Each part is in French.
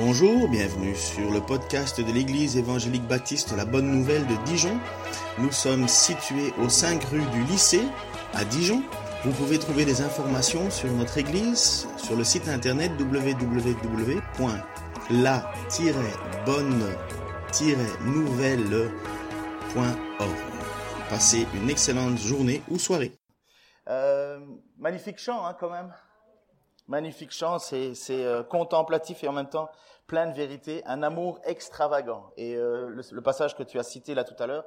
Bonjour, bienvenue sur le podcast de l'Église évangélique baptiste La Bonne Nouvelle de Dijon. Nous sommes situés aux 5 rue du lycée à Dijon. Vous pouvez trouver des informations sur notre Église sur le site internet www.la-bonne-nouvelle.org. Passez une excellente journée ou soirée. Euh, magnifique chant, hein, quand même. Magnifique chant, c'est euh, contemplatif et en même temps plein de vérité, un amour extravagant. Et euh, le, passage que tu as cité là tout à l'heure,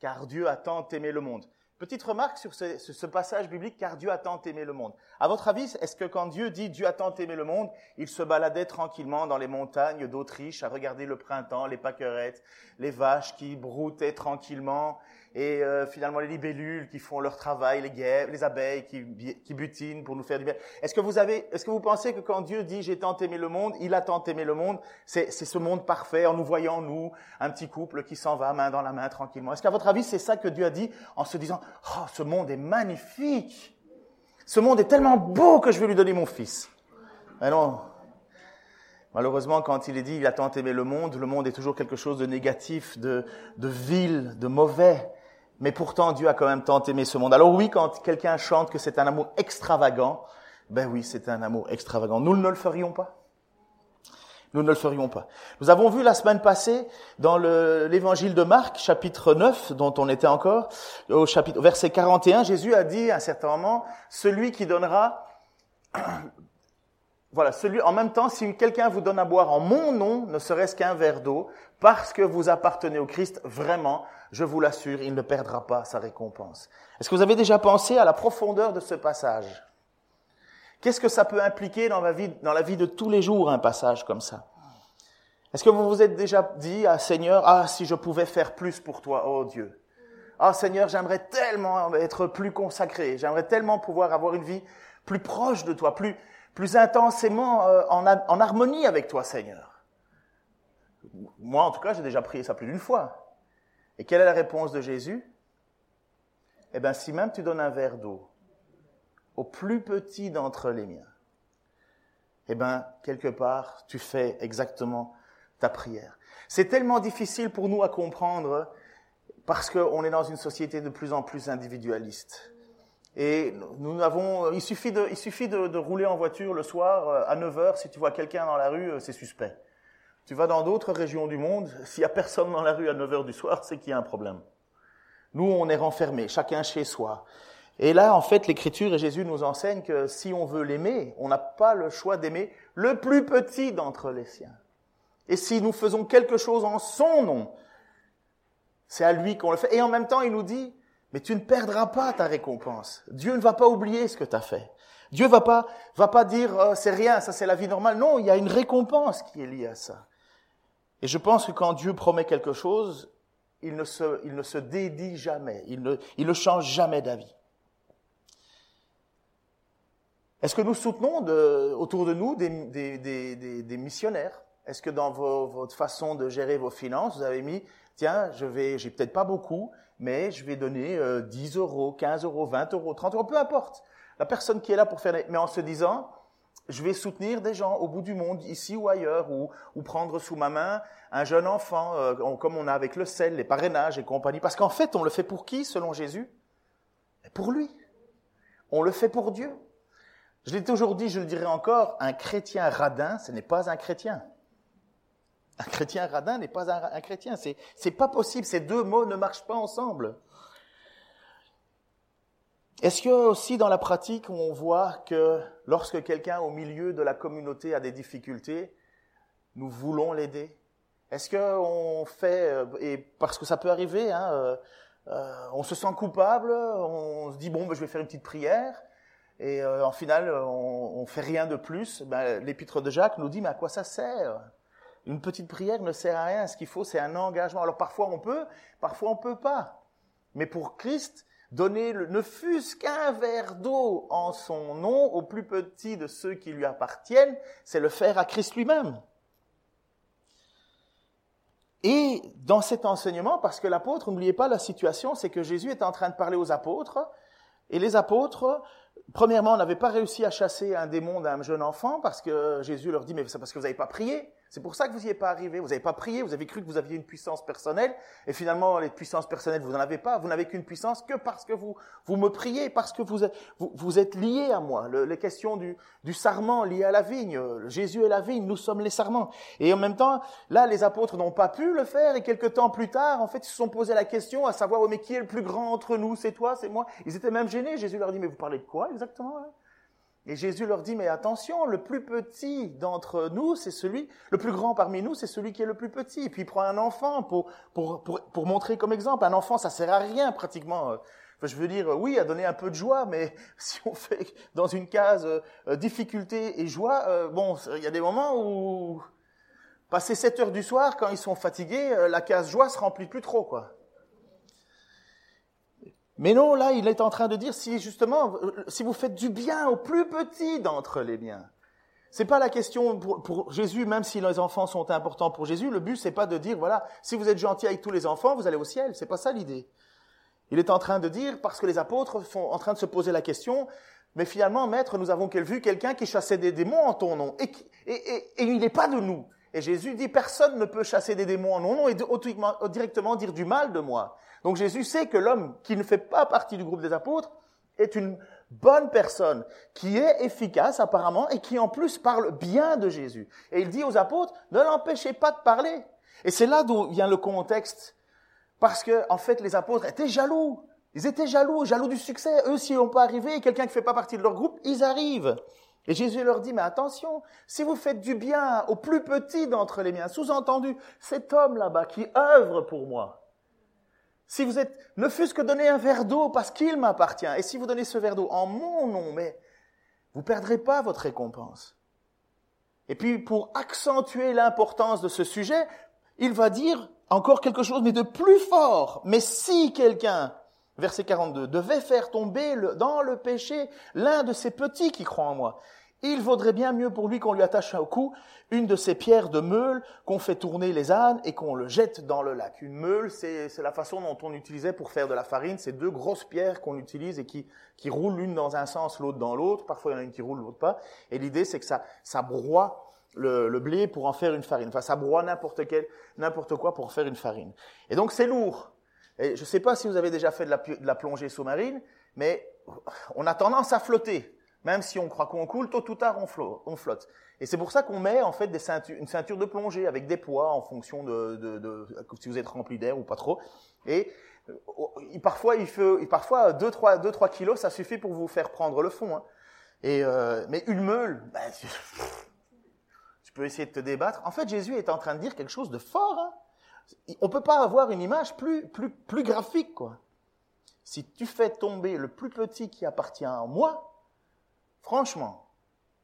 car Dieu a tant aimé le monde. Petite remarque sur ce, ce, passage biblique, car Dieu a tant aimé le monde. À votre avis, est-ce que quand Dieu dit Dieu a tant aimé le monde, il se baladait tranquillement dans les montagnes d'Autriche à regarder le printemps, les pâquerettes, les vaches qui broutaient tranquillement, et euh, finalement les libellules qui font leur travail, les guêpes, les abeilles qui, qui butinent pour nous faire du bien. Est-ce que vous avez, est-ce que vous pensez que quand Dieu dit j'ai tant aimé le monde, il a tant aimé le monde, c'est, ce monde parfait en nous voyant nous, un petit couple qui s'en va main dans la main tranquillement. Est-ce qu'à votre avis c'est ça que Dieu a dit en se disant oh ce monde est magnifique, ce monde est tellement beau que je vais lui donner mon fils. Mais non, Malheureusement, quand il est dit il a tant aimé le monde, le monde est toujours quelque chose de négatif, de, de vil, de mauvais. Mais pourtant, Dieu a quand même tant aimé ce monde. Alors oui, quand quelqu'un chante que c'est un amour extravagant, ben oui, c'est un amour extravagant. Nous ne le ferions pas. Nous ne le ferions pas. Nous avons vu la semaine passée dans l'évangile de Marc, chapitre 9, dont on était encore, au chapitre, verset 41, Jésus a dit à un certain moment, celui qui donnera, voilà, celui, en même temps, si quelqu'un vous donne à boire en mon nom, ne serait-ce qu'un verre d'eau, parce que vous appartenez au Christ, vraiment, je vous l'assure, il ne perdra pas sa récompense. Est-ce que vous avez déjà pensé à la profondeur de ce passage? Qu'est-ce que ça peut impliquer dans, ma vie, dans la vie de tous les jours, un passage comme ça? Est-ce que vous vous êtes déjà dit, ah Seigneur, ah si je pouvais faire plus pour toi, oh Dieu. Ah Seigneur, j'aimerais tellement être plus consacré, j'aimerais tellement pouvoir avoir une vie plus proche de toi, plus, plus intensément euh, en, en harmonie avec toi, Seigneur. Moi, en tout cas, j'ai déjà prié ça plus d'une fois. Et quelle est la réponse de Jésus? Eh bien, si même tu donnes un verre d'eau au plus petit d'entre les miens, eh bien, quelque part, tu fais exactement ta prière. C'est tellement difficile pour nous à comprendre parce qu'on est dans une société de plus en plus individualiste. Et nous avons, il suffit de, il suffit de, de rouler en voiture le soir euh, à 9 heures. Si tu vois quelqu'un dans la rue, euh, c'est suspect. Tu vas dans d'autres régions du monde, s'il y a personne dans la rue à 9 heures du soir, c'est qu'il y a un problème. Nous, on est renfermés, chacun chez soi. Et là, en fait, l'Écriture et Jésus nous enseignent que si on veut l'aimer, on n'a pas le choix d'aimer le plus petit d'entre les siens. Et si nous faisons quelque chose en son nom, c'est à lui qu'on le fait. Et en même temps, il nous dit, mais tu ne perdras pas ta récompense. Dieu ne va pas oublier ce que tu as fait. Dieu va pas, va pas dire, oh, c'est rien, ça c'est la vie normale. Non, il y a une récompense qui est liée à ça. Et je pense que quand Dieu promet quelque chose, il ne se, il ne se dédie jamais, il ne, il ne change jamais d'avis. Est-ce que nous soutenons autour de nous des, des, des, des missionnaires? Est-ce que dans votre façon de gérer vos finances, vous avez mis, tiens, je vais, j'ai peut-être pas beaucoup, mais je vais donner 10 euh, euros, 15 euros, 20 euros, 30 euros, peu importe. La personne qui est là pour faire, mais en se disant, je vais soutenir des gens au bout du monde, ici ou ailleurs, ou, prendre sous ma main un jeune enfant, euh, comme on a avec le sel, les parrainages et compagnie. Parce qu'en fait, on le fait pour qui, selon Jésus? Pour lui. On le fait pour Dieu. Je l'ai toujours dit, je le dirai encore, un chrétien radin, ce n'est pas un chrétien. Un chrétien radin n'est pas un, chrétien. C'est, c'est pas possible. Ces deux mots ne marchent pas ensemble. Est-ce que aussi dans la pratique, on voit que lorsque quelqu'un au milieu de la communauté a des difficultés, nous voulons l'aider? Est-ce qu'on fait, euh, et parce que ça peut arriver, hein, euh, euh, on se sent coupable, on se dit bon, ben, je vais faire une petite prière, et en final, on, on fait rien de plus. Ben, L'épître de Jacques nous dit mais à quoi ça sert? Une petite prière ne sert à rien. Ce qu'il faut, c'est un engagement. Alors parfois on peut, parfois on peut pas. Mais pour Christ, donner le, ne fût-ce qu'un verre d'eau en son nom au plus petit de ceux qui lui appartiennent, c'est le faire à Christ lui-même. Et dans cet enseignement, parce que l'apôtre, n'oubliez pas la situation, c'est que Jésus est en train de parler aux apôtres, et les apôtres, premièrement, n'avaient pas réussi à chasser un démon d'un jeune enfant, parce que Jésus leur dit, mais c'est parce que vous n'avez pas prié. C'est pour ça que vous n'y êtes pas arrivé. Vous n'avez pas prié, vous avez cru que vous aviez une puissance personnelle, et finalement, les puissances personnelles, vous n'en avez pas. Vous n'avez qu'une puissance que parce que vous, vous me priez, parce que vous vous, vous êtes liés à moi. Le, les questions du, du sarment lié à la vigne. Jésus est la vigne, nous sommes les sarments. Et en même temps, là, les apôtres n'ont pas pu le faire, et quelques temps plus tard, en fait, ils se sont posé la question à savoir, oh, mais qui est le plus grand entre nous? C'est toi, c'est moi? Ils étaient même gênés. Jésus leur dit, mais vous parlez de quoi exactement? Et Jésus leur dit, mais attention, le plus petit d'entre nous, c'est celui, le plus grand parmi nous, c'est celui qui est le plus petit. Et puis il prend un enfant pour, pour, pour, pour montrer comme exemple. Un enfant, ça sert à rien pratiquement. Je veux dire, oui, à donner un peu de joie, mais si on fait dans une case euh, difficulté et joie, euh, bon, il y a des moments où, passer 7 heures du soir, quand ils sont fatigués, euh, la case joie se remplit plus trop, quoi. Mais non, là, il est en train de dire si justement, si vous faites du bien au plus petit d'entre les biens. C'est pas la question pour, Jésus, même si les enfants sont importants pour Jésus. Le but, c'est pas de dire voilà, si vous êtes gentil avec tous les enfants, vous allez au ciel. C'est pas ça l'idée. Il est en train de dire parce que les apôtres sont en train de se poser la question. Mais finalement, maître, nous avons vu quelqu'un qui chassait des démons en ton nom et, et, et il n'est pas de nous. Et Jésus dit personne ne peut chasser des démons en mon nom et directement dire du mal de moi. Donc Jésus sait que l'homme qui ne fait pas partie du groupe des apôtres est une bonne personne, qui est efficace apparemment et qui en plus parle bien de Jésus. Et il dit aux apôtres, ne l'empêchez pas de parler. Et c'est là d'où vient le contexte. Parce que, en fait, les apôtres étaient jaloux. Ils étaient jaloux, jaloux du succès. Eux, s'ils n'ont pas arrivé, quelqu'un qui ne fait pas partie de leur groupe, ils arrivent. Et Jésus leur dit, mais attention, si vous faites du bien au plus petit d'entre les miens, sous-entendu, cet homme là-bas qui œuvre pour moi, si vous êtes, ne fût-ce que donner un verre d'eau parce qu'il m'appartient, et si vous donnez ce verre d'eau en mon nom, mais vous perdrez pas votre récompense. Et puis, pour accentuer l'importance de ce sujet, il va dire encore quelque chose, mais de plus fort. Mais si quelqu'un, verset 42, devait faire tomber dans le péché l'un de ces petits qui croient en moi, il vaudrait bien mieux pour lui qu'on lui attache au cou une de ces pierres de meule qu'on fait tourner les ânes et qu'on le jette dans le lac. Une meule, c'est la façon dont on utilisait pour faire de la farine. C'est deux grosses pierres qu'on utilise et qui, qui roulent l'une dans un sens, l'autre dans l'autre. Parfois, il y en a une qui roule, l'autre pas. Et l'idée, c'est que ça, ça broie le, le, blé pour en faire une farine. Enfin, ça broie n'importe quel, n'importe quoi pour faire une farine. Et donc, c'est lourd. Et je ne sais pas si vous avez déjà fait de la, de la plongée sous-marine, mais on a tendance à flotter. Même si on croit qu'on coule, tôt ou tard, on flotte. Et c'est pour ça qu'on met en fait des ceintures, une ceinture de plongée avec des poids en fonction de, de, de si vous êtes rempli d'air ou pas trop. Et euh, parfois, il faut, parfois 2-3 deux, trois kilos, ça suffit pour vous faire prendre le fond. Hein. Et euh, mais une meule, bah, tu peux essayer de te débattre. En fait, Jésus est en train de dire quelque chose de fort. Hein. On peut pas avoir une image plus plus plus graphique quoi. Si tu fais tomber le plus petit qui appartient à moi, Franchement,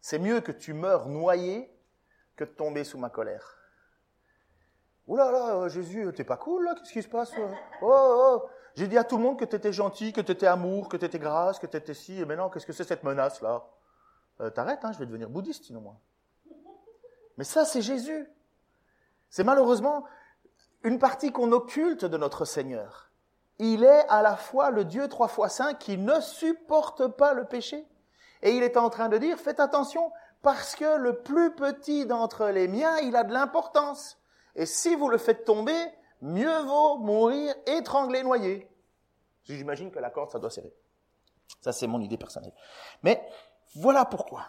c'est mieux que tu meurs noyé que de tomber sous ma colère. Ouh là euh, Jésus, t'es pas cool là Qu'est-ce qui se passe Oh, oh, oh. J'ai dit à tout le monde que t'étais gentil, que t'étais amour, que t'étais grâce, que t'étais ci, et maintenant, qu'est-ce que c'est cette menace là? Euh, T'arrêtes, hein, je vais devenir bouddhiste sinon moi. Mais ça, c'est Jésus. C'est malheureusement une partie qu'on occulte de notre Seigneur. Il est à la fois le Dieu trois fois saint qui ne supporte pas le péché et il est en train de dire, faites attention, parce que le plus petit d'entre les miens, il a de l'importance. Et si vous le faites tomber, mieux vaut mourir étranglé, noyé. J'imagine que la corde, ça doit serrer. Ça, c'est mon idée personnelle. Mais voilà pourquoi.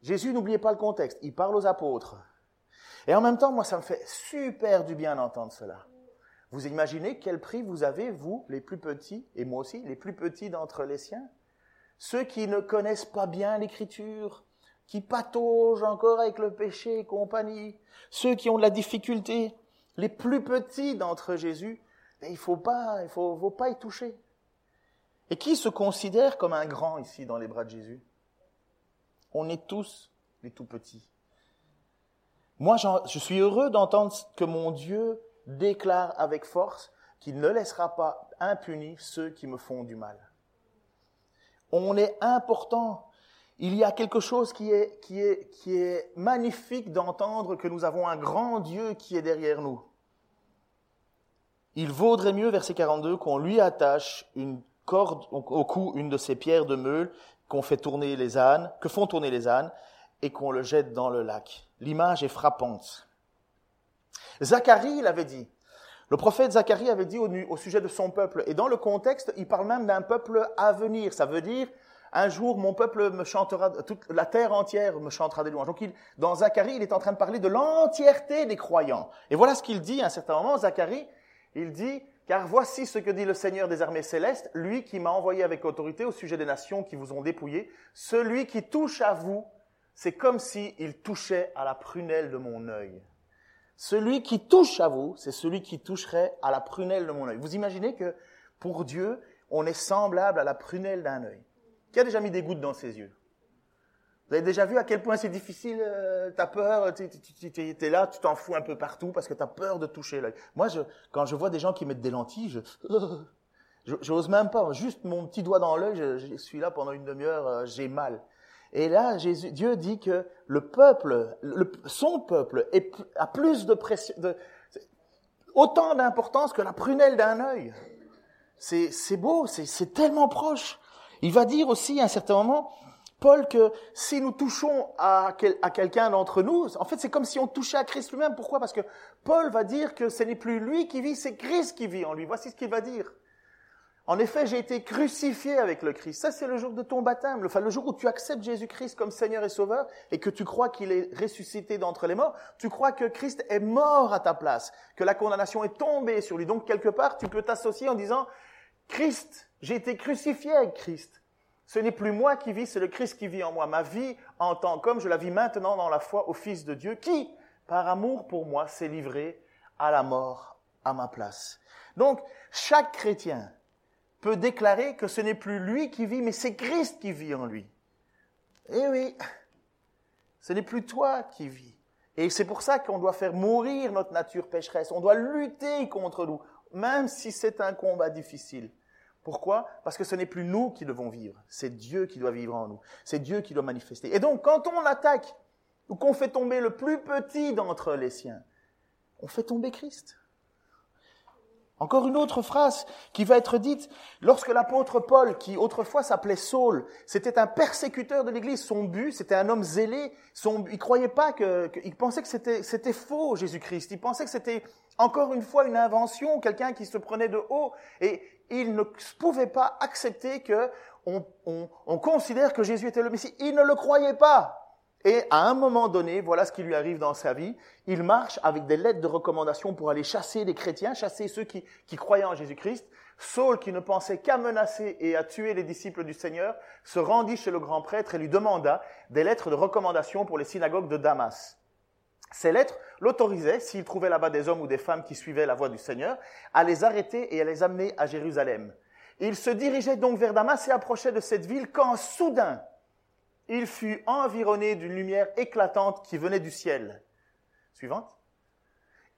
Jésus, n'oubliez pas le contexte. Il parle aux apôtres. Et en même temps, moi, ça me fait super du bien d'entendre cela. Vous imaginez quel prix vous avez, vous, les plus petits, et moi aussi, les plus petits d'entre les siens? Ceux qui ne connaissent pas bien l'écriture, qui pataugent encore avec le péché et compagnie, ceux qui ont de la difficulté, les plus petits d'entre Jésus, ben, il faut pas, il faut, faut pas y toucher. Et qui se considère comme un grand ici dans les bras de Jésus? On est tous les tout petits. Moi, je suis heureux d'entendre que mon Dieu déclare avec force qu'il ne laissera pas impunis ceux qui me font du mal. On est important. Il y a quelque chose qui est, qui est, qui est magnifique d'entendre que nous avons un grand Dieu qui est derrière nous. Il vaudrait mieux, verset 42, qu'on lui attache une corde au cou, une de ces pierres de meule qu'on fait tourner les ânes, que font tourner les ânes, et qu'on le jette dans le lac. L'image est frappante. Zacharie l'avait dit. Le prophète Zacharie avait dit au, sujet de son peuple, et dans le contexte, il parle même d'un peuple à venir. Ça veut dire, un jour, mon peuple me chantera, toute la terre entière me chantera des louanges. Donc, il, dans Zacharie, il est en train de parler de l'entièreté des croyants. Et voilà ce qu'il dit à un certain moment, Zacharie. Il dit, car voici ce que dit le Seigneur des armées célestes, lui qui m'a envoyé avec autorité au sujet des nations qui vous ont dépouillé, celui qui touche à vous, c'est comme s'il touchait à la prunelle de mon œil. Celui qui touche à vous, c'est celui qui toucherait à la prunelle de mon œil. Vous imaginez que pour Dieu, on est semblable à la prunelle d'un œil. Qui a déjà mis des gouttes dans ses yeux? Vous avez déjà vu à quel point c'est difficile euh, T'as peur, tu es là, tu t'en fous un peu partout parce que t'as peur de toucher l'œil. Moi, je, quand je vois des gens qui mettent des lentilles, je j'ose même pas. Juste mon petit doigt dans l'œil, je, suis là pendant une demi-heure, euh, j'ai mal. Et là, Jésus, Dieu dit que le peuple, son peuple, a plus de pression, autant d'importance que la prunelle d'un œil. C'est beau, c'est tellement proche. Il va dire aussi à un certain moment, Paul, que si nous touchons à, à quelqu'un d'entre nous, en fait, c'est comme si on touchait à Christ lui-même. Pourquoi? Parce que Paul va dire que ce n'est plus lui qui vit, c'est Christ qui vit en lui. Voici ce qu'il va dire. En effet, j'ai été crucifié avec le Christ. Ça, c'est le jour de ton baptême. Le jour où tu acceptes Jésus-Christ comme Seigneur et Sauveur et que tu crois qu'il est ressuscité d'entre les morts. Tu crois que Christ est mort à ta place, que la condamnation est tombée sur lui. Donc, quelque part, tu peux t'associer en disant, Christ, j'ai été crucifié avec Christ. Ce n'est plus moi qui vis, c'est le Christ qui vit en moi. Ma vie en tant qu'homme, je la vis maintenant dans la foi au Fils de Dieu qui, par amour pour moi, s'est livré à la mort à ma place. Donc, chaque chrétien, peut déclarer que ce n'est plus lui qui vit, mais c'est Christ qui vit en lui. Eh oui, ce n'est plus toi qui vis. Et c'est pour ça qu'on doit faire mourir notre nature pécheresse. On doit lutter contre nous, même si c'est un combat difficile. Pourquoi? Parce que ce n'est plus nous qui devons vivre, c'est Dieu qui doit vivre en nous, c'est Dieu qui doit manifester. Et donc, quand on attaque ou qu'on fait tomber le plus petit d'entre les siens, on fait tomber Christ. Encore une autre phrase qui va être dite lorsque l'apôtre Paul, qui autrefois s'appelait Saul, c'était un persécuteur de l'Église. Son but, c'était un homme zélé. Son, il croyait pas que, il pensait que c'était, c'était faux Jésus-Christ. Il pensait que c'était encore une fois une invention, quelqu'un qui se prenait de haut. Et il ne pouvait pas accepter que on, on, on considère que Jésus était le Messie. Il ne le croyait pas. Et à un moment donné, voilà ce qui lui arrive dans sa vie. Il marche avec des lettres de recommandation pour aller chasser les chrétiens, chasser ceux qui, qui croyaient en Jésus-Christ. Saul, qui ne pensait qu'à menacer et à tuer les disciples du Seigneur, se rendit chez le grand prêtre et lui demanda des lettres de recommandation pour les synagogues de Damas. Ces lettres l'autorisaient, s'il trouvait là-bas des hommes ou des femmes qui suivaient la voie du Seigneur, à les arrêter et à les amener à Jérusalem. Il se dirigeait donc vers Damas et approchait de cette ville quand soudain, il fut environné d'une lumière éclatante qui venait du ciel. Suivante.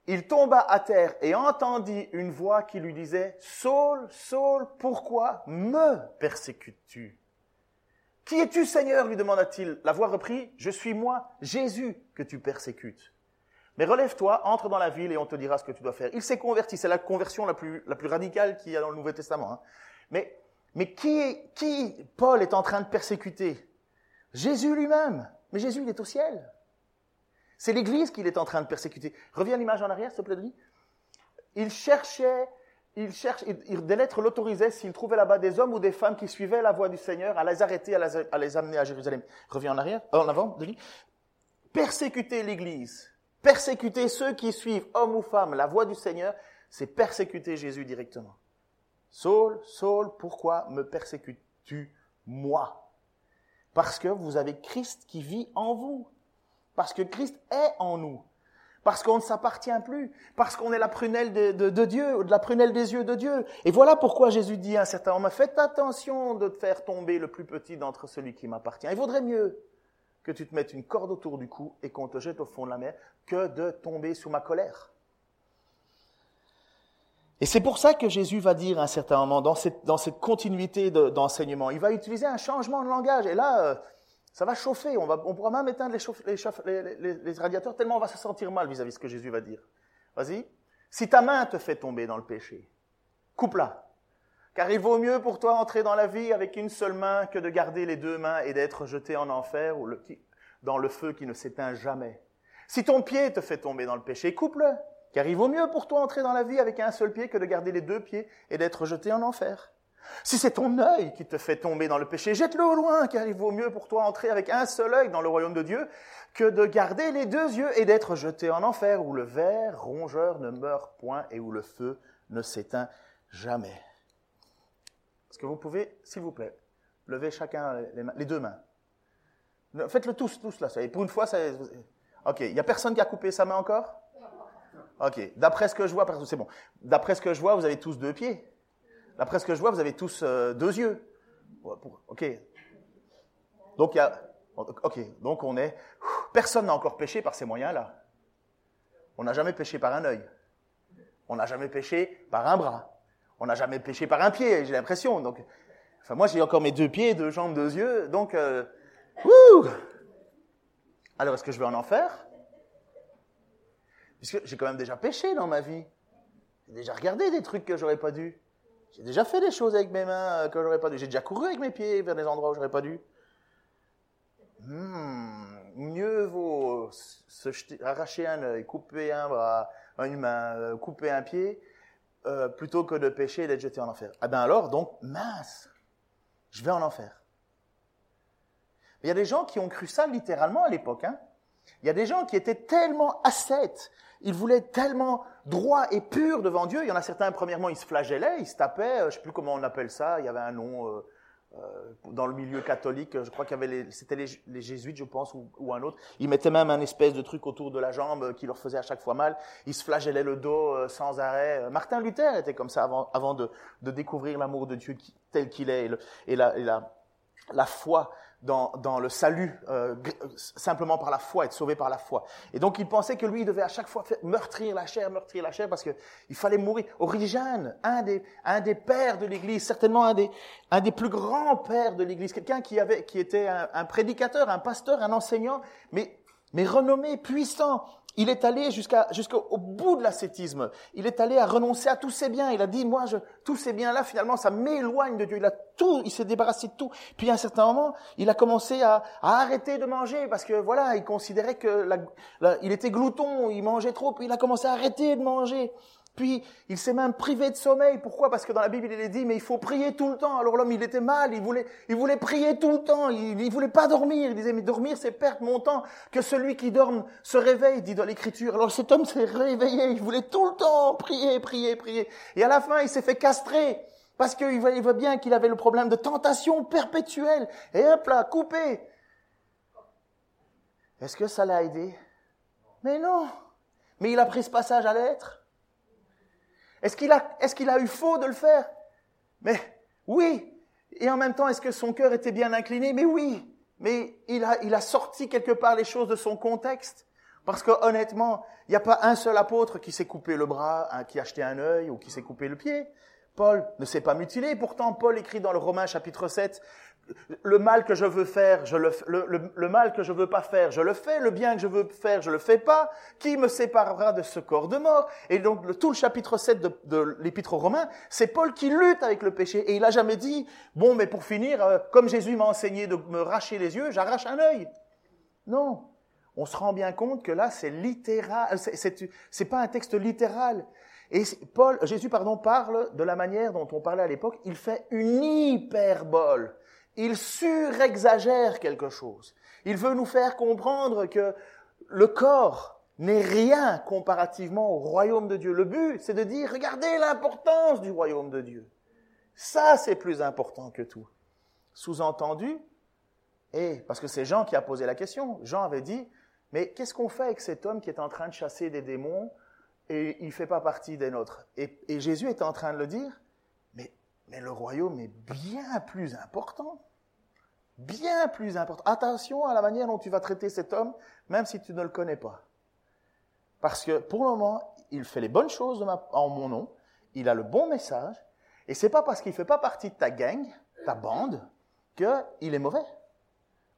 Il tomba à terre et entendit une voix qui lui disait, Saul, Saul, pourquoi me persécutes-tu Qui es-tu, Seigneur? lui demanda-t-il. La voix reprit, Je suis moi, Jésus, que tu persécutes. Mais relève-toi, entre dans la ville et on te dira ce que tu dois faire. Il s'est converti, c'est la conversion la plus, radicale qu'il y a dans le Nouveau Testament. Hein. Mais, mais qui, qui Paul est en train de persécuter? Jésus lui-même. Mais Jésus, il est au ciel. C'est l'Église qu'il est en train de persécuter. Reviens l'image en arrière, s'il te plaît, lui. Il cherchait, il cherche, des lettres l'autorisaient s'il trouvait là-bas des hommes ou des femmes qui suivaient la voie du Seigneur, à les arrêter, à les, amener à Jérusalem. Reviens en arrière, en avant, de lui. Persécuter l'Église, persécuter ceux qui suivent, hommes ou femmes, la voie du Seigneur, c'est persécuter Jésus directement. Saul, Saul, pourquoi me persécutes-tu, moi? Parce que vous avez Christ qui vit en vous. Parce que Christ est en nous. Parce qu'on ne s'appartient plus. Parce qu'on est la prunelle de, Dieu, de la prunelle des yeux de Dieu. Et voilà pourquoi Jésus dit à un certain moment, faites attention de te faire tomber le plus petit d'entre celui qui m'appartient. Il vaudrait mieux que tu te mettes une corde autour du cou et qu'on te jette au fond de la mer que de tomber sous ma colère. Et c'est pour ça que Jésus va dire à un certain moment, dans cette, dans cette continuité d'enseignement, il va utiliser un changement de langage. Et là, euh, ça va chauffer. On, va, on pourra même éteindre les, les, les, radiateurs tellement on va se sentir mal vis-à-vis de ce que Jésus va dire. Vas-y. Si ta main te fait tomber dans le péché, coupe-la. Car il vaut mieux pour toi entrer dans la vie avec une seule main que de garder les deux mains et d'être jeté en enfer. Ou le, dans le feu qui ne s'éteint jamais. Si ton pied te fait tomber dans le péché, coupe-le, car il vaut mieux pour toi entrer dans la vie avec un seul pied que de garder les deux pieds et d'être jeté en enfer. Si c'est ton œil qui te fait tomber dans le péché, jette-le au loin, car il vaut mieux pour toi entrer avec un seul œil dans le royaume de Dieu que de garder les deux yeux et d'être jeté en enfer, où le ver rongeur ne meurt point et où le feu ne s'éteint jamais. Est-ce que vous pouvez, s'il vous plaît, lever chacun les, deux mains? Faites-le tous, tous là. Et pour une fois, ça... Ok, il n'y a personne qui a coupé sa main encore? Ok, d'après ce que je vois, c'est bon. D'après ce que je vois, vous avez tous deux pieds. D'après ce que je vois, vous avez tous euh, deux yeux. Ok. Donc il y a. Ok, donc on est. Personne n'a encore péché par ces moyens-là. On n'a jamais péché par un œil. On n'a jamais péché par un bras. On n'a jamais péché par un pied, j'ai l'impression. Donc, enfin moi j'ai encore mes deux pieds, deux jambes, deux yeux. Donc, euh, alors est-ce que je vais en enfer? Puisque j'ai quand même déjà péché dans ma vie. J'ai déjà regardé des trucs que j'aurais pas dû. J'ai déjà fait des choses avec mes mains euh, que j'aurais pas dû. J'ai déjà couru avec mes pieds vers des endroits où j'aurais pas dû. Hmm, mieux vaut se jeter, arracher un œil, couper un bras, une main, euh, couper un pied, euh, plutôt que de pécher et d'être jeté en enfer. Ah ben alors, donc, mince, je vais en enfer. Il y a des gens qui ont cru ça littéralement à l'époque. Hein. Il y a des gens qui étaient tellement ascètes, il voulait tellement droit et pur devant Dieu. Il y en a certains, premièrement, ils se flagellaient, ils se tapaient, euh, je ne sais plus comment on appelle ça, il y avait un nom euh, euh, dans le milieu catholique, je crois qu'il avait c'était les, jésuites, je pense, ou, un autre. Ils mettaient même un espèce de truc autour de la jambe qui leur faisait à chaque fois mal. Ils se flagellaient le dos sans arrêt. Martin Luther était comme ça avant, de, découvrir l'amour de Dieu tel qu'il est et, et la foi dans, dans le salut euh, simplement par la foi, être sauvé par la foi. Et donc il pensait que lui, il devait à chaque fois meurtrir la chair, meurtrir la chair, parce qu'il fallait mourir. Origène, un des, un des pères de l'Église, certainement un des, un des plus grands pères de l'Église, quelqu'un qui, avait, qui était un, un prédicateur, un pasteur, un enseignant, mais, mais renommé, puissant, il est allé jusqu'au bout de l'ascétisme. Il est allé à renoncer à tous ses biens. Il a dit, moi, je, tous ces biens-là, finalement, ça m'éloigne de Dieu. Il a tout, il s'est débarrassé de tout. Puis à un certain moment, il a commencé à, à arrêter de manger parce que voilà, il considérait que la, il était glouton, il mangeait trop. Puis il a commencé à arrêter de manger. Puis, il s'est même privé de sommeil. Pourquoi? Parce que dans la Bible, il est dit, mais il faut prier tout le temps. Alors l'homme, il était mal, il voulait, il voulait prier tout le temps. Il, il voulait pas dormir. Il disait, mais dormir, c'est perdre mon temps. Que celui qui dorme se réveille, dit dans l'Écriture. Alors cet homme s'est réveillé. Il voulait tout le temps prier, prier, prier. Et à la fin, il s'est fait castrer. Parce qu'il voit, il voit bien qu'il avait le problème de tentation perpétuelle. Et hop là, coupé. Est-ce que ça l'a aidé? Mais non. Mais il a pris ce passage à l'être. Est-ce qu'il a, eu faux de le faire? Mais oui. Et en même temps, est-ce que son cœur était bien incliné? Mais oui. Mais il a, sorti quelque part les choses de son contexte. Parce que honnêtement, il n'y a pas un seul apôtre qui s'est coupé le bras, qui a acheté un œil ou qui s'est coupé le pied. Paul ne s'est pas mutilé. Pourtant, Paul écrit dans le Romain chapitre 7, le mal que je veux faire, je le, le, le, mal que je veux pas faire, je le fais. Le bien que je veux faire, je le fais pas. Qui me séparera de ce corps de mort? Et donc, tout le chapitre 7 de, de l'épître aux Romains, c'est Paul qui lutte avec le péché. Et il a jamais dit, bon, mais pour finir, euh, comme Jésus m'a enseigné de me racher les yeux, j'arrache un œil. Non. On se rend bien compte que là, c'est littéral. C'est pas un texte littéral. Et Paul, Jésus, pardon, parle de la manière dont on parlait à l'époque. Il fait une hyperbole. Il surexagère quelque chose. Il veut nous faire comprendre que le corps n'est rien comparativement au royaume de Dieu. Le but, c'est de dire, regardez l'importance du royaume de Dieu. Ça, c'est plus important que tout. Sous-entendu, et parce que c'est Jean qui a posé la question, Jean avait dit, mais qu'est-ce qu'on fait avec cet homme qui est en train de chasser des démons et il ne fait pas partie des nôtres. Et, Jésus est en train de le dire, mais, le royaume est bien plus important. Bien plus important. Attention à la manière dont tu vas traiter cet homme, même si tu ne le connais pas. Parce que pour le moment, il fait les bonnes choses en mon nom, il a le bon message, et c'est pas parce qu'il ne fait pas partie de ta gang, ta bande, qu'il est mauvais.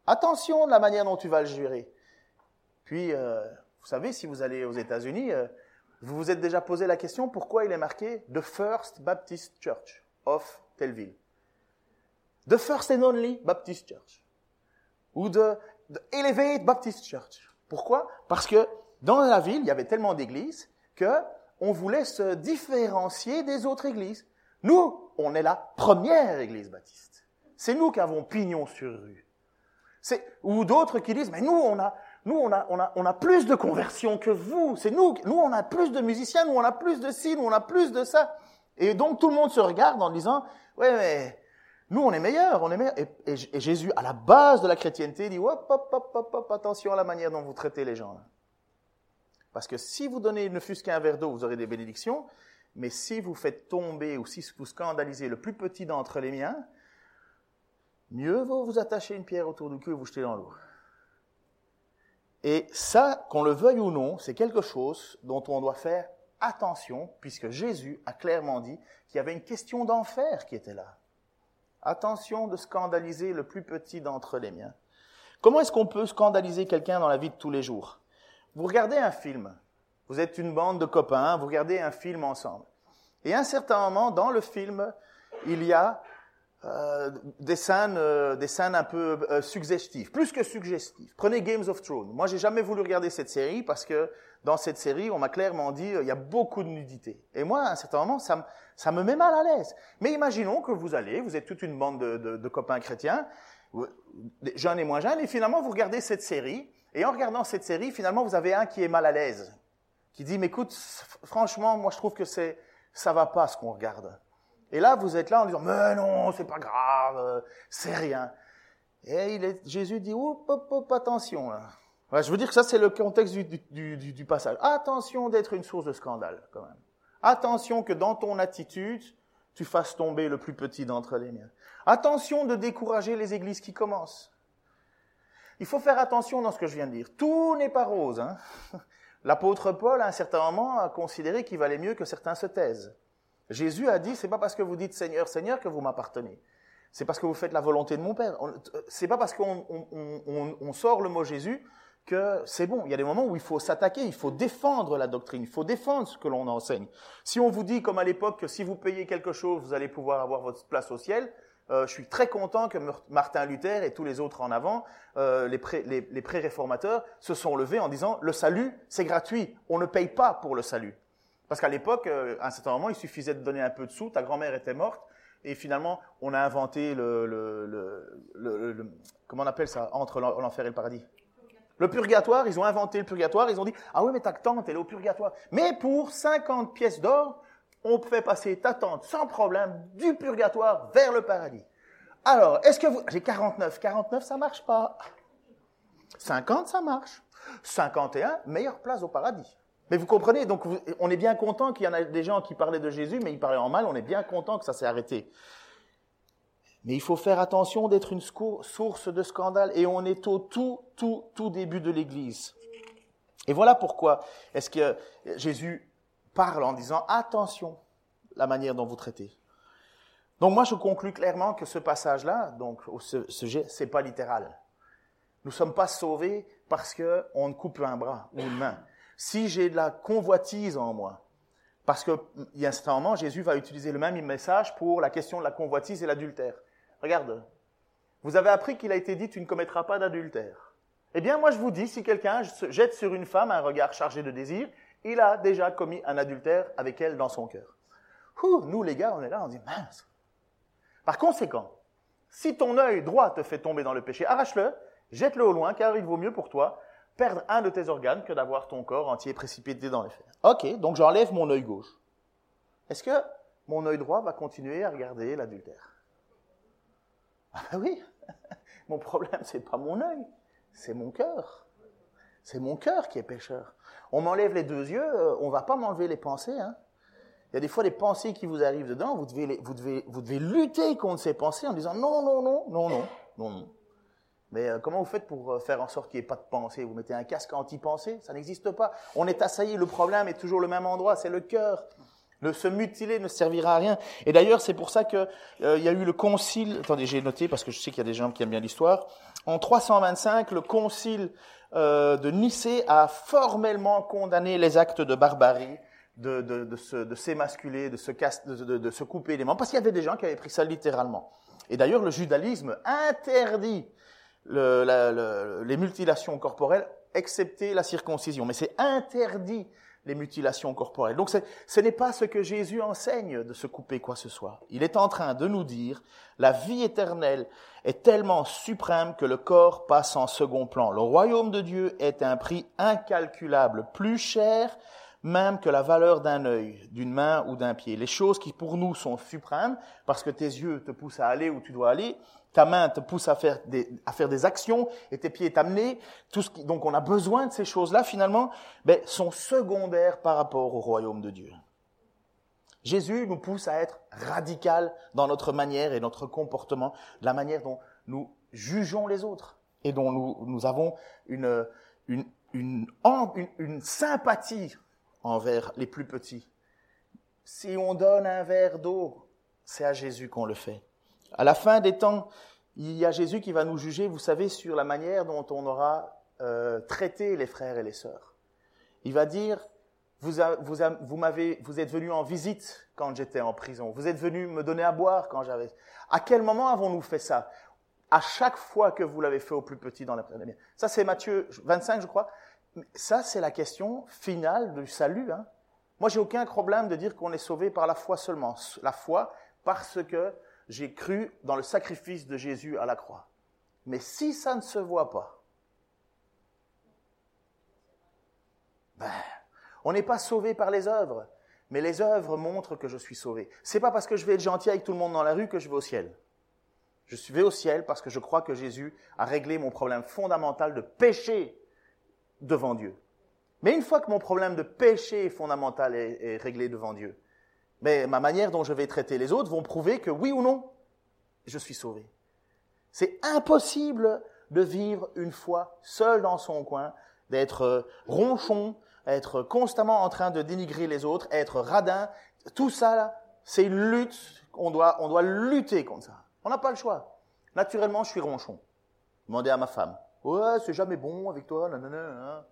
Attention de la manière dont tu vas le jurer. Puis, euh, vous savez, si vous allez aux États-Unis, euh, vous vous êtes déjà posé la question pourquoi il est marqué The First Baptist Church of Tellville? The First and Only Baptist Church ou The the Elevate Baptist Church. Pourquoi? Parce que dans la ville, il y avait tellement d'églises que on voulait se différencier des autres églises. Nous, on est la première église baptiste. C'est nous qui avons pignon sur rue. C'est, ou d'autres qui disent, mais nous, on a, nous, on a, on a, on a plus de conversions que vous. C'est nous, nous, on a plus de musiciens, nous, on a plus de ci, nous, on a plus de ça. Et donc, tout le monde se regarde en disant, ouais, mais nous, on est meilleurs, on est meilleurs. Et, Jésus, à la base de la chrétienté, dit, hop, hop, hop, hop, hop, attention à la manière dont vous traitez les gens. Parce que si vous donnez ne fût-ce qu'un verre d'eau, vous aurez des bénédictions. Mais si vous faites tomber ou si vous scandalisez le plus petit d'entre les miens, mieux vaut vous attacher une pierre autour du cul et vous jeter dans l'eau. Et ça, qu'on le veuille ou non, c'est quelque chose dont on doit faire attention, puisque Jésus a clairement dit qu'il y avait une question d'enfer qui était là. Attention de scandaliser le plus petit d'entre les miens. Comment est-ce qu'on peut scandaliser quelqu'un dans la vie de tous les jours? Vous regardez un film, vous êtes une bande de copains, vous regardez un film ensemble. Et à un certain moment, dans le film, il y a euh, des scènes, euh, des scènes un peu euh, suggestives, plus que suggestives. Prenez Games of Thrones. Moi, j'ai jamais voulu regarder cette série parce que dans cette série, on m'a clairement dit il y a beaucoup de nudité. Et moi, à un certain moment, ça, me, ça me met mal à l'aise. Mais imaginons que vous allez, vous êtes toute une bande de, de, de copains chrétiens, jeunes et moins jeunes, et finalement, vous regardez cette série. Et en regardant cette série, finalement, vous avez un qui est mal à l'aise, qui dit mais écoute, franchement, moi, je trouve que c'est ça va pas ce qu'on regarde. Et là, vous êtes là en disant, mais non, c'est pas grave, euh, c'est rien. Et il est, Jésus dit, hop, hop, hop, attention. je veux dire que ça, c'est le contexte du, du, du, du passage. Attention d'être une source de scandale, quand même. Attention que dans ton attitude, tu fasses tomber le plus petit d'entre les miens. Attention de décourager les églises qui commencent. Il faut faire attention dans ce que je viens de dire. Tout n'est pas rose. Hein L'apôtre Paul, à un certain moment, a considéré qu'il valait mieux que certains se taisent. Jésus a dit, c'est pas parce que vous dites Seigneur, Seigneur que vous m'appartenez. C'est parce que vous faites la volonté de mon Père. C'est pas parce qu'on on, sort le mot Jésus que c'est bon. Il y a des moments où il faut s'attaquer, il faut défendre la doctrine, il faut défendre ce que l'on enseigne. Si on vous dit, comme à l'époque, que si vous payez quelque chose, vous allez pouvoir avoir votre place au ciel, euh, je suis très content que Martin Luther et tous les autres en avant, euh, les, pré, les, les pré-réformateurs, se sont levés en disant, le salut, c'est gratuit, on ne paye pas pour le salut. Parce qu'à l'époque, euh, à un certain moment, il suffisait de donner un peu de sous, ta grand-mère était morte, et finalement, on a inventé le, le, le, comment on appelle ça, entre l'enfer et le paradis le purgatoire, ils ont inventé le purgatoire, ils ont dit, ah oui, mais ta tante, elle est au purgatoire. Mais pour 50 pièces d'or, on peut passer ta tante sans problème du purgatoire vers le paradis. Alors, est-ce que vous... J'ai 49. 49, ça marche pas. 50, ça marche. 51, meilleure place au paradis. Mais vous comprenez, donc on est bien content qu'il y en a des gens qui parlaient de Jésus, mais ils parlaient en mal, on est bien content que ça s'est arrêté. Mais il faut faire attention d'être une source de scandale, et on est au tout, tout, tout début de l'Église. Et voilà pourquoi est-ce que Jésus parle en disant attention la manière dont vous traitez. Donc moi je conclus clairement que ce passage-là, donc ce sujet, c'est pas littéral. Nous sommes pas sauvés parce qu'on ne coupe un bras ou une main si j'ai de la convoitise en moi, parce qu'il y a un certain moment, Jésus va utiliser le même message pour la question de la convoitise et l'adultère. Regarde, vous avez appris qu'il a été dit tu ne commettras pas d'adultère. Eh bien, moi je vous dis, si quelqu'un jette sur une femme un regard chargé de désir, il a déjà commis un adultère avec elle dans son cœur. nous les gars, on est là, on dit mince. Par conséquent, si ton œil droit te fait tomber dans le péché, arrache-le, jette-le au loin, car il vaut mieux pour toi perdre un de tes organes que d'avoir ton corps entier précipité dans les fers. Ok, donc j'enlève mon œil gauche. Est-ce que mon œil droit va continuer à regarder l'adultère? Ah ben oui, mon problème c'est pas mon œil, c'est mon cœur. C'est mon cœur qui est pécheur. On m'enlève les deux yeux, euh, on va pas m'enlever les pensées. Hein. Il y a des fois des pensées qui vous arrivent dedans, vous devez, vous devez, vous devez lutter contre ces pensées en disant non, non, non, non, non, non, non. Mais euh, comment vous faites pour euh, faire en sorte qu'il n'y ait pas de pensée? Vous mettez un casque anti-pensée? Ça n'existe pas. On est assailli, le problème est toujours le même endroit, c'est le cœur. Le se mutiler ne servira à rien. Et d'ailleurs, c'est pour ça qu'il euh, y a eu le concile. Attendez, j'ai noté parce que je sais qu'il y a des gens qui aiment bien l'histoire. En 325, le concile de Nicée a formellement condamné les actes de barbarie, de, de, de, se, de s'émasculer, de se, de, de se couper les mains, parce qu'il y avait des gens qui avaient pris ça littéralement. Et d'ailleurs, le judaïsme interdit les mutilations corporelles, excepté la circoncision. Mais c'est interdit les mutilations corporelles. Donc ce n'est pas ce que Jésus enseigne de se couper quoi que ce soit. Il est en train de nous dire, la vie éternelle est tellement suprême que le corps passe en second plan. Le royaume de Dieu est un prix incalculable, plus cher même que la valeur d'un œil, d'une main ou d'un pied. Les choses qui pour nous sont suprêmes, parce que tes yeux te poussent à aller où tu dois aller, ta main te pousse à faire des, à faire des actions et tes pieds t'amener. Tout ce qui, donc on a besoin de ces choses-là finalement, ben, sont secondaires par rapport au royaume de Dieu. Jésus nous pousse à être radical dans notre manière et notre comportement, la manière dont nous jugeons les autres et dont nous, nous avons une, une, une, une, une sympathie envers les plus petits. Si on donne un verre d'eau, c'est à Jésus qu'on le fait. À la fin des temps, il y a Jésus qui va nous juger, vous savez, sur la manière dont on aura euh, traité les frères et les sœurs. Il va dire, vous, m'avez, vous êtes venu en visite quand j'étais en prison. Vous êtes venu me donner à boire quand j'avais. À quel moment avons-nous fait ça? À chaque fois que vous l'avez fait au plus petit dans la. Ça, c'est Matthieu 25, je crois. Ça, c'est la question finale du salut. Hein. Moi, j'ai aucun problème de dire qu'on est sauvé par la foi seulement. La foi parce que j'ai cru dans le sacrifice de Jésus à la croix. Mais si ça ne se voit pas, ben, on n'est pas sauvé par les œuvres, mais les œuvres montrent que je suis sauvé. C'est pas parce que je vais être gentil avec tout le monde dans la rue que je vais au ciel. Je suis au ciel parce que je crois que Jésus a réglé mon problème fondamental de péché devant Dieu. Mais une fois que mon problème de péché fondamental est, réglé devant Dieu, mais ma manière dont je vais traiter les autres vont prouver que oui ou non, je suis sauvé. C'est impossible de vivre une foi seul dans son coin, d'être ronchon, être constamment en train de dénigrer les autres, être radin. Tout ça, c'est une lutte. On doit, on doit lutter contre ça. On n'a pas le choix. Naturellement, je suis ronchon. Demandez à ma femme. Ouais, c'est jamais bon avec toi, nanana.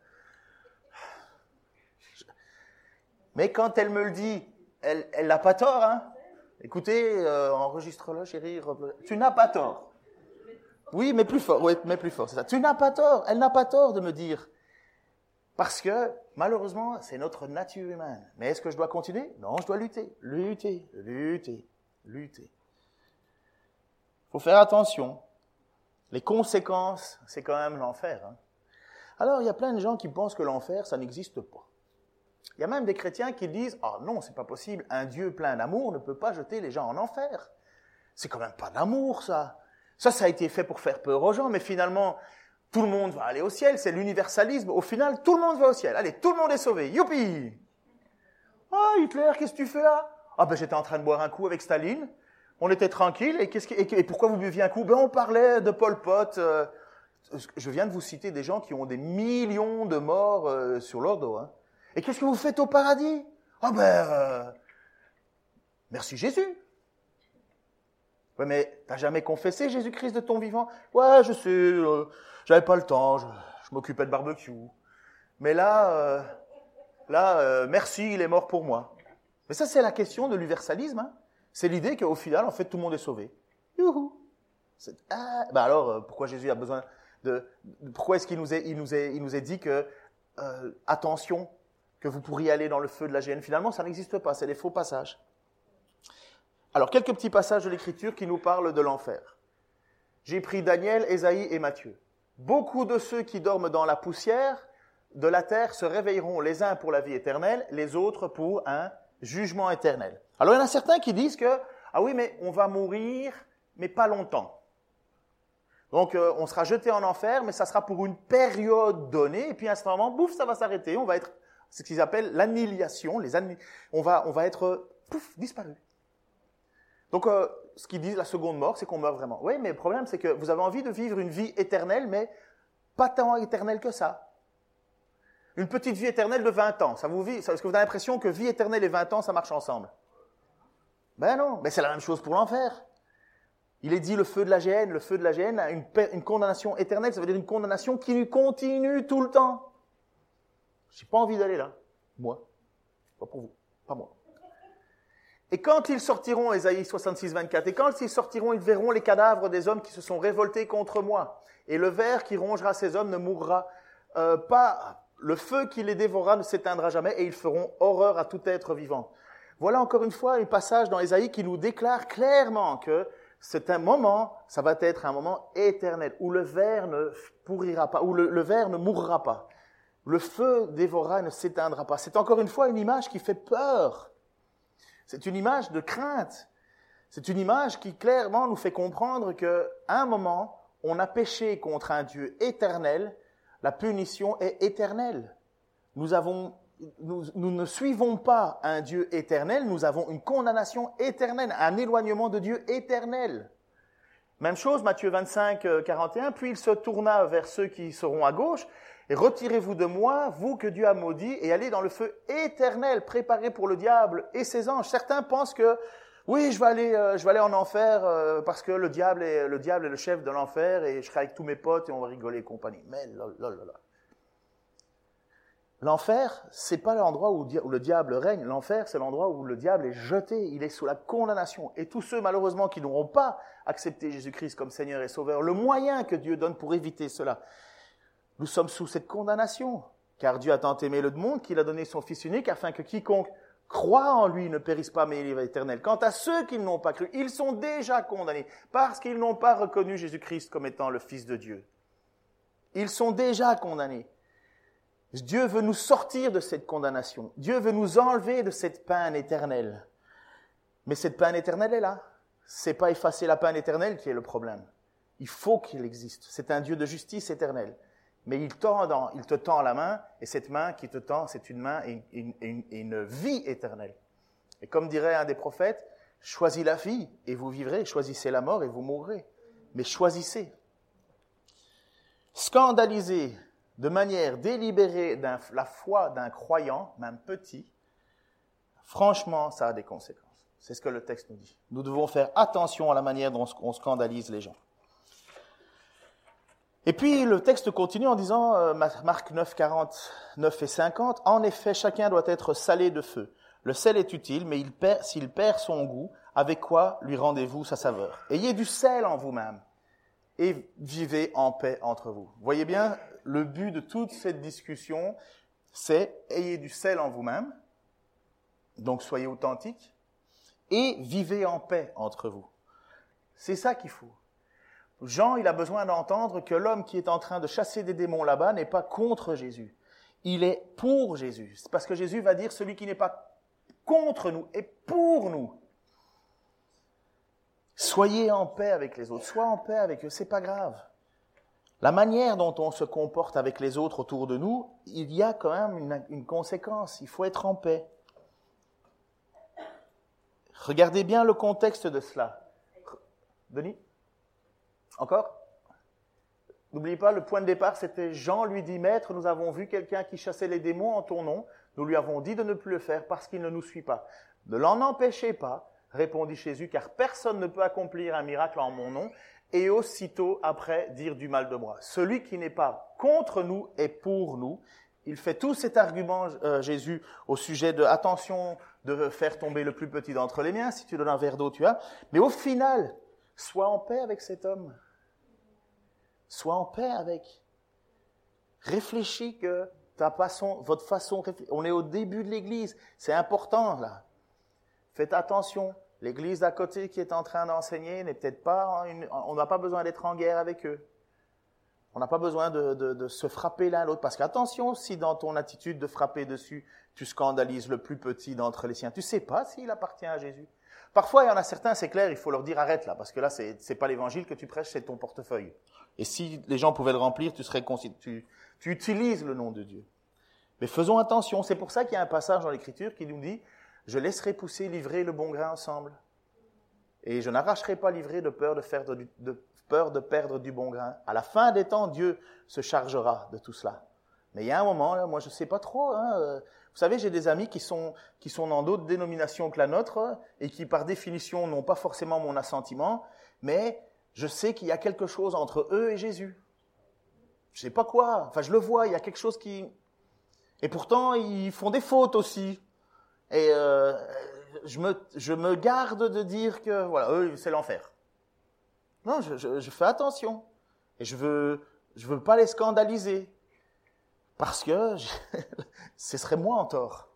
Mais quand elle me le dit, elle n'a pas tort, hein. Écoutez, euh, enregistre-le, chérie. Tu n'as pas tort. Oui, mais plus fort. Oui, mais plus fort, c'est ça. Tu n'as pas tort. Elle n'a pas tort de me dire. Parce que, malheureusement, c'est notre nature humaine. Mais est-ce que je dois continuer? Non, je dois lutter. Lutter, lutter, lutter. Il faut faire attention. Les conséquences, c'est quand même l'enfer. Hein. Alors, il y a plein de gens qui pensent que l'enfer, ça n'existe pas. Il y a même des chrétiens qui disent Ah non, c'est pas possible, un Dieu plein d'amour ne peut pas jeter les gens en enfer. C'est quand même pas d'amour, ça. Ça, ça a été fait pour faire peur aux gens, mais finalement, tout le monde va aller au ciel, c'est l'universalisme. Au final, tout le monde va au ciel. Allez, tout le monde est sauvé. Youpi Ah, Hitler, qu'est-ce que tu fais là? Ah ben j'étais en train de boire un coup avec Staline on était tranquille. Et, qu'est-ce et, pourquoi vous buviez un coup? Ben on parlait de Pol Pot. Euh, je viens de vous citer des gens qui ont des millions de morts euh, sur leur dos. Hein. Et qu'est-ce que vous faites au paradis? Ah ben, euh, merci Jésus. Ouais, mais t'as jamais confessé Jésus-Christ de ton vivant? Ouais, je sais, j'avais pas le temps, je, m'occupais de barbecue. Mais là, là, merci, il est mort pour moi. Mais ça, c'est la question de l'universalisme. Hein. C'est l'idée qu'au final, en fait, tout le monde est sauvé. Youhou bah alors, euh, pourquoi Jésus a besoin de... Pourquoi est-ce qu'il nous est, il nous est, il nous est dit que, euh, attention, que vous pourriez aller dans le feu de la géhenne Finalement, ça n'existe pas, c'est des faux passages. Alors, quelques petits passages de l'Écriture qui nous parlent de l'enfer. J'ai pris Daniel, Ésaïe et Matthieu. Beaucoup de ceux qui dorment dans la poussière de la terre se réveilleront les uns pour la vie éternelle, les autres pour un jugement éternel. Alors il y en a certains qui disent que, ah oui, mais on va mourir, mais pas longtemps. Donc euh, on sera jeté en enfer, mais ça sera pour une période donnée, et puis à ce moment, bouf, ça va s'arrêter, on va être, ce qu'ils appellent l'annihilation, les on va, on va être, pouf, disparu. Donc euh, ce qu'ils disent, la seconde mort, c'est qu'on meurt vraiment. Oui, mais le problème, c'est que vous avez envie de vivre une vie éternelle, mais pas tant éternelle que ça. Une petite vie éternelle de 20 ans. Ça vous vit, est-ce que vous avez l'impression que vie éternelle et 20 ans, ça marche ensemble? Ben non, mais c'est la même chose pour l'enfer. Il est dit le feu de la géhenne, le feu de la a une, une condamnation éternelle, ça veut dire une condamnation qui continue tout le temps. J'ai pas envie d'aller là. Moi. Pas pour vous. Pas moi. Et quand ils sortiront, Ésaïe 66, 24, et quand ils sortiront, ils verront les cadavres des hommes qui se sont révoltés contre moi. Et le ver qui rongera ces hommes ne mourra euh, pas. Le feu qui les dévorera ne s'éteindra jamais, et ils feront horreur à tout être vivant. Voilà encore une fois un passage dans Ésaïe qui nous déclare clairement que c'est un moment, ça va être un moment éternel, où le ver ne pourrira pas, où le, le ver ne mourra pas. Le feu dévorera et ne s'éteindra pas. C'est encore une fois une image qui fait peur. C'est une image de crainte. C'est une image qui clairement nous fait comprendre qu'à un moment, on a péché contre un Dieu éternel, la punition est éternelle. Nous nous, ne suivons pas un Dieu éternel, nous avons une condamnation éternelle, un éloignement de Dieu éternel. Même chose, Matthieu 25, 41, euh, puis il se tourna vers ceux qui seront à gauche, et retirez-vous de moi, vous que Dieu a maudit, et allez dans le feu éternel, préparé pour le diable et ses anges. Certains pensent que, oui, je vais aller, euh, je vais aller en enfer euh, parce que le diable est le diable est le chef de l'enfer et je serai avec tous mes potes et on va rigoler et compagnie. Mais. L'enfer, c'est pas l'endroit où, le diable règne. L'enfer, c'est l'endroit où le diable est jeté. Il est sous la condamnation. Et tous ceux, malheureusement, qui n'auront pas accepté Jésus-Christ comme Seigneur et Sauveur, le moyen que Dieu donne pour éviter cela, nous sommes sous cette condamnation. Car Dieu a tant aimé le monde qu'il a donné son Fils unique afin que quiconque croit en lui ne périsse pas mais il est éternel. Quant à ceux qui n'ont pas cru, ils sont déjà condamnés parce qu'ils n'ont pas reconnu Jésus-Christ comme étant le Fils de Dieu. Ils sont déjà condamnés. Dieu veut nous sortir de cette condamnation. Dieu veut nous enlever de cette peine éternelle. Mais cette peine éternelle est là. C'est pas effacer la peine éternelle qui est le problème. Il faut qu'il existe. C'est un Dieu de justice éternelle. Mais il, te tend la main, et cette main qui te tend, c'est une main et une, une, vie éternelle. Et comme dirait un des prophètes, choisis la vie et vous vivrez, choisissez la mort et vous mourrez. Mais choisissez. Scandalisé de manière délibérée la foi d'un croyant, même petit, franchement, ça a des conséquences. C'est ce que le texte nous dit. Nous devons faire attention à la manière dont on scandalise les gens. Et puis le texte continue en disant, euh, Marc 9, 49 et 50, En effet, chacun doit être salé de feu. Le sel est utile, mais s'il perd son goût, avec quoi lui rendez-vous sa saveur? Ayez du sel en vous-même et vivez en paix entre vous. Voyez bien, le but de toute cette discussion, c'est ayez du sel en vous-même, donc soyez authentique, et vivez en paix entre vous. C'est ça qu'il faut. Jean, il a besoin d'entendre que l'homme qui est en train de chasser des démons là-bas n'est pas contre Jésus. Il est pour Jésus. C'est parce que Jésus va dire celui qui n'est pas contre nous est pour nous. Soyez en paix avec les autres. Sois en paix avec eux. C'est pas grave. La manière dont on se comporte avec les autres autour de nous, il y a quand même une, conséquence. Il faut être en paix. Regardez bien le contexte de cela. Denis? Encore? N'oubliez pas, le point de départ, c'était Jean lui dit, Maître, nous avons vu quelqu'un qui chassait les démons en ton nom. Nous lui avons dit de ne plus le faire parce qu'il ne nous suit pas. Ne l'en empêchez pas, répondit Jésus, car personne ne peut accomplir un miracle en mon nom et aussitôt après dire du mal de moi. Celui qui n'est pas contre nous est pour nous. Il fait tout cet argument, euh, Jésus, au sujet de attention de faire tomber le plus petit d'entre les miens, si tu donnes un verre d'eau, tu as. Mais au final, sois en paix avec cet homme. Sois en paix avec. Réfléchis que ta façon, votre façon, on est au début de l'église, c'est important là. Faites attention, L'église d'à côté qui est en train d'enseigner n'est peut-être pas, on n'a pas besoin d'être en guerre avec eux. On n'a pas besoin de, se frapper l'un l'autre. Parce qu'attention, si dans ton attitude de frapper dessus, tu scandalises le plus petit d'entre les siens, tu sais pas s'il appartient à Jésus. Parfois, il y en a certains, c'est clair, il faut leur dire arrête là, parce que là, c'est, n'est pas l'évangile que tu prêches, c'est ton portefeuille. Et si les gens pouvaient le remplir, tu serais tu, utilises le nom de Dieu. Mais faisons attention. C'est pour ça qu'il y a un passage dans l'écriture qui nous dit, je laisserai pousser livrer le bon grain ensemble. Et je n'arracherai pas livrer de peur de, faire de, peur de perdre du bon grain. À la fin des temps, Dieu se chargera de tout cela. Mais il y a un moment, moi je ne sais pas trop. Hein, euh, vous savez, j'ai des amis qui sont, qui sont dans d'autres dénominations que la nôtre et qui par définition n'ont pas forcément mon assentiment, mais je sais qu'il y a quelque chose entre eux et Jésus. Je sais pas quoi. Enfin, je le vois, il y a quelque chose qui... Et pourtant, ils font des fautes aussi. Et euh, je me, je me garde de dire que voilà, eux, c'est l'enfer. Non, je, je, je, fais attention. Et je veux, je veux pas les scandaliser. Parce que je, ce serait moi en tort.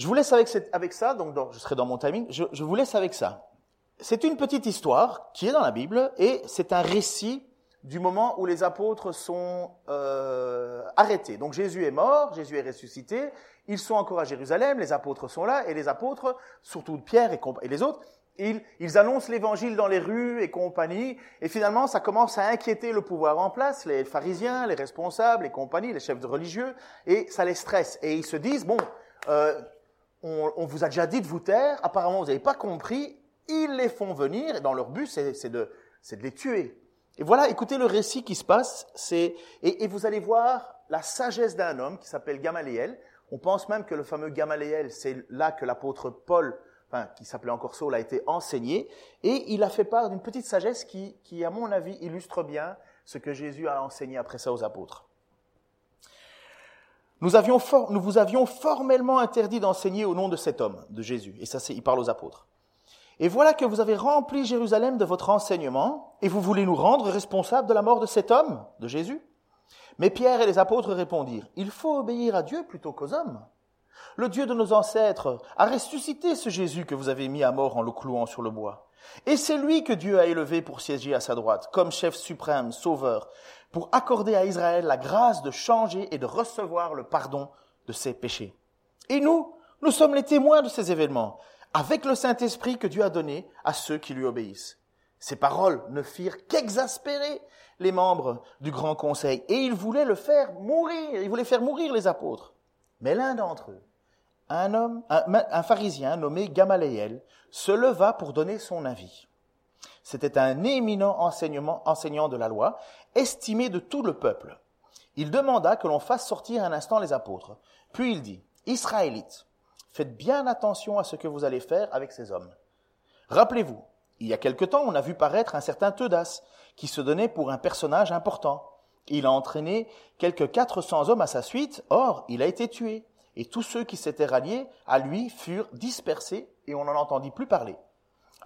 Je vous laisse avec, cette, avec ça, donc je serai dans mon timing, je, je vous laisse avec ça. C'est une petite histoire qui est dans la Bible et c'est un récit du moment où les apôtres sont euh, arrêtés. Donc Jésus est mort, Jésus est ressuscité, ils sont encore à Jérusalem, les apôtres sont là, et les apôtres, surtout Pierre et, et les autres, ils, ils annoncent l'évangile dans les rues et compagnie, et finalement ça commence à inquiéter le pouvoir en place, les pharisiens, les responsables, les compagnies, les chefs de religieux, et ça les stresse. Et ils se disent, bon, euh, on, on, vous a déjà dit de vous taire, apparemment vous n'avez pas compris, ils les font venir, et dans leur but c'est de, de les tuer. Et voilà, écoutez le récit qui se passe, c'est, et, et, vous allez voir la sagesse d'un homme qui s'appelle Gamaliel. On pense même que le fameux Gamaliel, c'est là que l'apôtre Paul, enfin, qui s'appelait encore Saul, a été enseigné, et il a fait part d'une petite sagesse qui, qui, à mon avis, illustre bien ce que Jésus a enseigné après ça aux apôtres. Nous, vous avions formellement interdit d'enseigner au nom de cet homme, de Jésus, et ça, c'est, il parle aux apôtres. Et voilà que vous avez rempli Jérusalem de votre enseignement, et vous voulez nous rendre responsables de la mort de cet homme, de Jésus. Mais Pierre et les apôtres répondirent, Il faut obéir à Dieu plutôt qu'aux hommes. Le Dieu de nos ancêtres a ressuscité ce Jésus que vous avez mis à mort en le clouant sur le bois. Et c'est lui que Dieu a élevé pour siéger à sa droite, comme chef suprême, sauveur, pour accorder à Israël la grâce de changer et de recevoir le pardon de ses péchés. Et nous, nous sommes les témoins de ces événements avec le Saint-Esprit que Dieu a donné à ceux qui lui obéissent. Ces paroles ne firent qu'exaspérer les membres du grand conseil et ils voulaient le faire mourir, ils voulaient faire mourir les apôtres. Mais l'un d'entre eux, un homme, un, pharisien nommé Gamaliel, se leva pour donner son avis. C'était un éminent enseignant de la loi, estimé de tout le peuple. Il demanda que l'on fasse sortir un instant les apôtres. Puis il dit, Israélites, Faites bien attention à ce que vous allez faire avec ces hommes. Rappelez-vous, il y a quelque temps, on a vu paraître un certain Teudas, qui se donnait pour un personnage important. Il a entraîné quelques 400 hommes à sa suite, or il a été tué, et tous ceux qui s'étaient ralliés à lui furent dispersés, et on n'en entendit plus parler.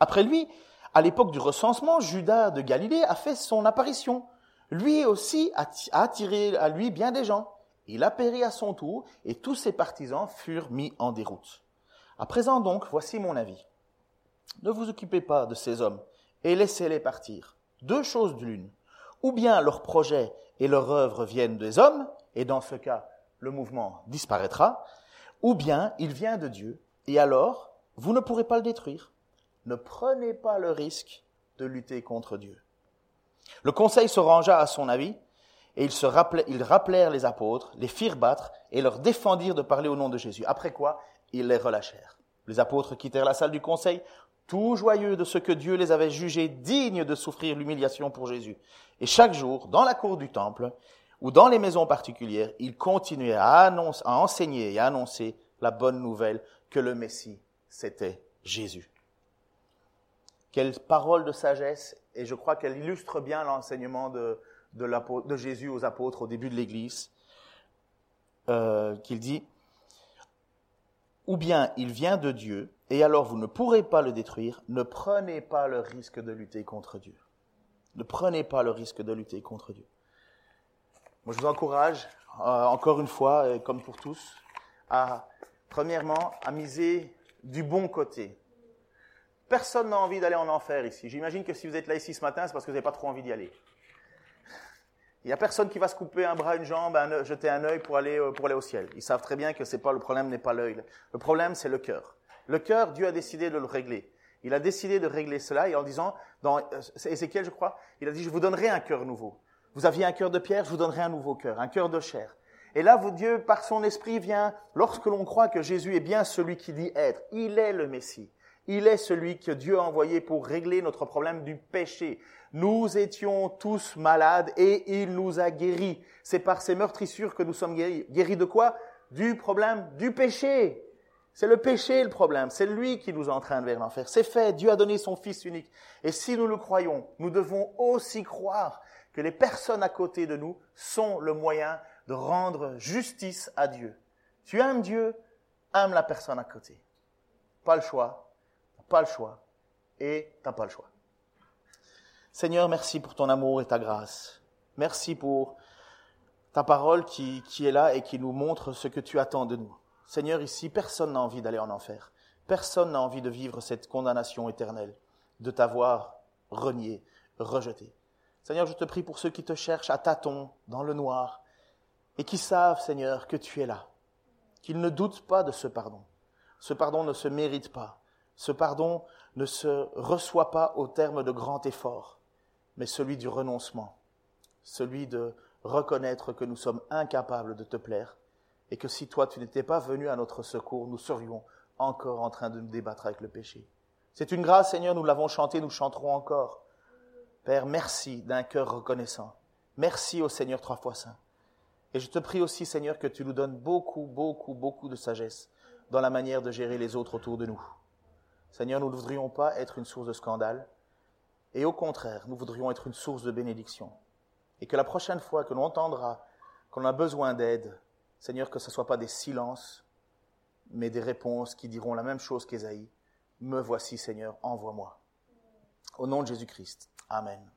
Après lui, à l'époque du recensement, Judas de Galilée a fait son apparition. Lui aussi a attiré à lui bien des gens. Il a péri à son tour, et tous ses partisans furent mis en déroute. À présent donc, voici mon avis. Ne vous occupez pas de ces hommes, et laissez-les partir. Deux choses d'une. Ou bien leurs projets et leur œuvre viennent des hommes, et dans ce cas, le mouvement disparaîtra, ou bien il vient de Dieu, et alors, vous ne pourrez pas le détruire. Ne prenez pas le risque de lutter contre Dieu. Le conseil se rangea à son avis, et ils, se rappelaient, ils rappelèrent les apôtres, les firent battre et leur défendirent de parler au nom de Jésus. Après quoi, ils les relâchèrent. Les apôtres quittèrent la salle du conseil, tout joyeux de ce que Dieu les avait jugés dignes de souffrir l'humiliation pour Jésus. Et chaque jour, dans la cour du temple, ou dans les maisons particulières, ils continuaient à, à enseigner et à annoncer la bonne nouvelle que le Messie, c'était Jésus. Quelle parole de sagesse, et je crois qu'elle illustre bien l'enseignement de, Jésus aux apôtres au début de l'Église, euh, qu'il dit, ou bien il vient de Dieu, et alors vous ne pourrez pas le détruire, ne prenez pas le risque de lutter contre Dieu. Ne prenez pas le risque de lutter contre Dieu. Moi, je vous encourage, euh, encore une fois, comme pour tous, à, premièrement, à miser du bon côté. Personne n'a envie d'aller en enfer ici. J'imagine que si vous êtes là ici ce matin, c'est parce que vous n'avez pas trop envie d'y aller. Il n'y a personne qui va se couper un bras, une jambe, jeter un œil pour aller, euh, pour aller au ciel. Ils savent très bien que c'est pas le problème n'est pas l'œil. Le problème, c'est le cœur. Le cœur, Dieu a décidé de le régler. Il a décidé de régler cela et en disant, dans euh, Ézéchiel, je crois, il a dit, je vous donnerai un cœur nouveau. Vous aviez un cœur de pierre, je vous donnerai un nouveau cœur, un cœur de chair. Et là, Dieu, par son esprit, vient, lorsque l'on croit que Jésus est bien celui qui dit être, il est le Messie. Il est celui que Dieu a envoyé pour régler notre problème du péché. Nous étions tous malades et il nous a guéris. C'est par ces meurtrissures que nous sommes guéris. Guéris de quoi? Du problème du péché. C'est le péché le problème. C'est lui qui nous entraîne vers l'enfer. C'est fait. Dieu a donné son Fils unique. Et si nous le croyons, nous devons aussi croire que les personnes à côté de nous sont le moyen de rendre justice à Dieu. Tu aimes Dieu, aime la personne à côté. Pas le choix, pas le choix, et t'as pas le choix. Seigneur, merci pour ton amour et ta grâce. Merci pour ta parole qui, qui est là et qui nous montre ce que tu attends de nous. Seigneur, ici, personne n'a envie d'aller en enfer. Personne n'a envie de vivre cette condamnation éternelle, de t'avoir renié, rejeté. Seigneur, je te prie pour ceux qui te cherchent à tâtons, dans le noir, et qui savent, Seigneur, que tu es là, qu'ils ne doutent pas de ce pardon. Ce pardon ne se mérite pas. Ce pardon ne se reçoit pas au terme de grand effort, mais celui du renoncement, celui de reconnaître que nous sommes incapables de te plaire et que si toi tu n'étais pas venu à notre secours, nous serions encore en train de nous débattre avec le péché. C'est une grâce, Seigneur, nous l'avons chanté, nous chanterons encore. Père, merci d'un cœur reconnaissant. Merci au Seigneur trois fois saint. Et je te prie aussi, Seigneur, que tu nous donnes beaucoup, beaucoup, beaucoup de sagesse dans la manière de gérer les autres autour de nous. Seigneur, nous ne voudrions pas être une source de scandale, et au contraire, nous voudrions être une source de bénédiction. Et que la prochaine fois que l'on entendra qu'on a besoin d'aide, Seigneur, que ce ne soit pas des silences, mais des réponses qui diront la même chose qu'Ésaïe. Me voici, Seigneur, envoie-moi. Au nom de Jésus-Christ. Amen.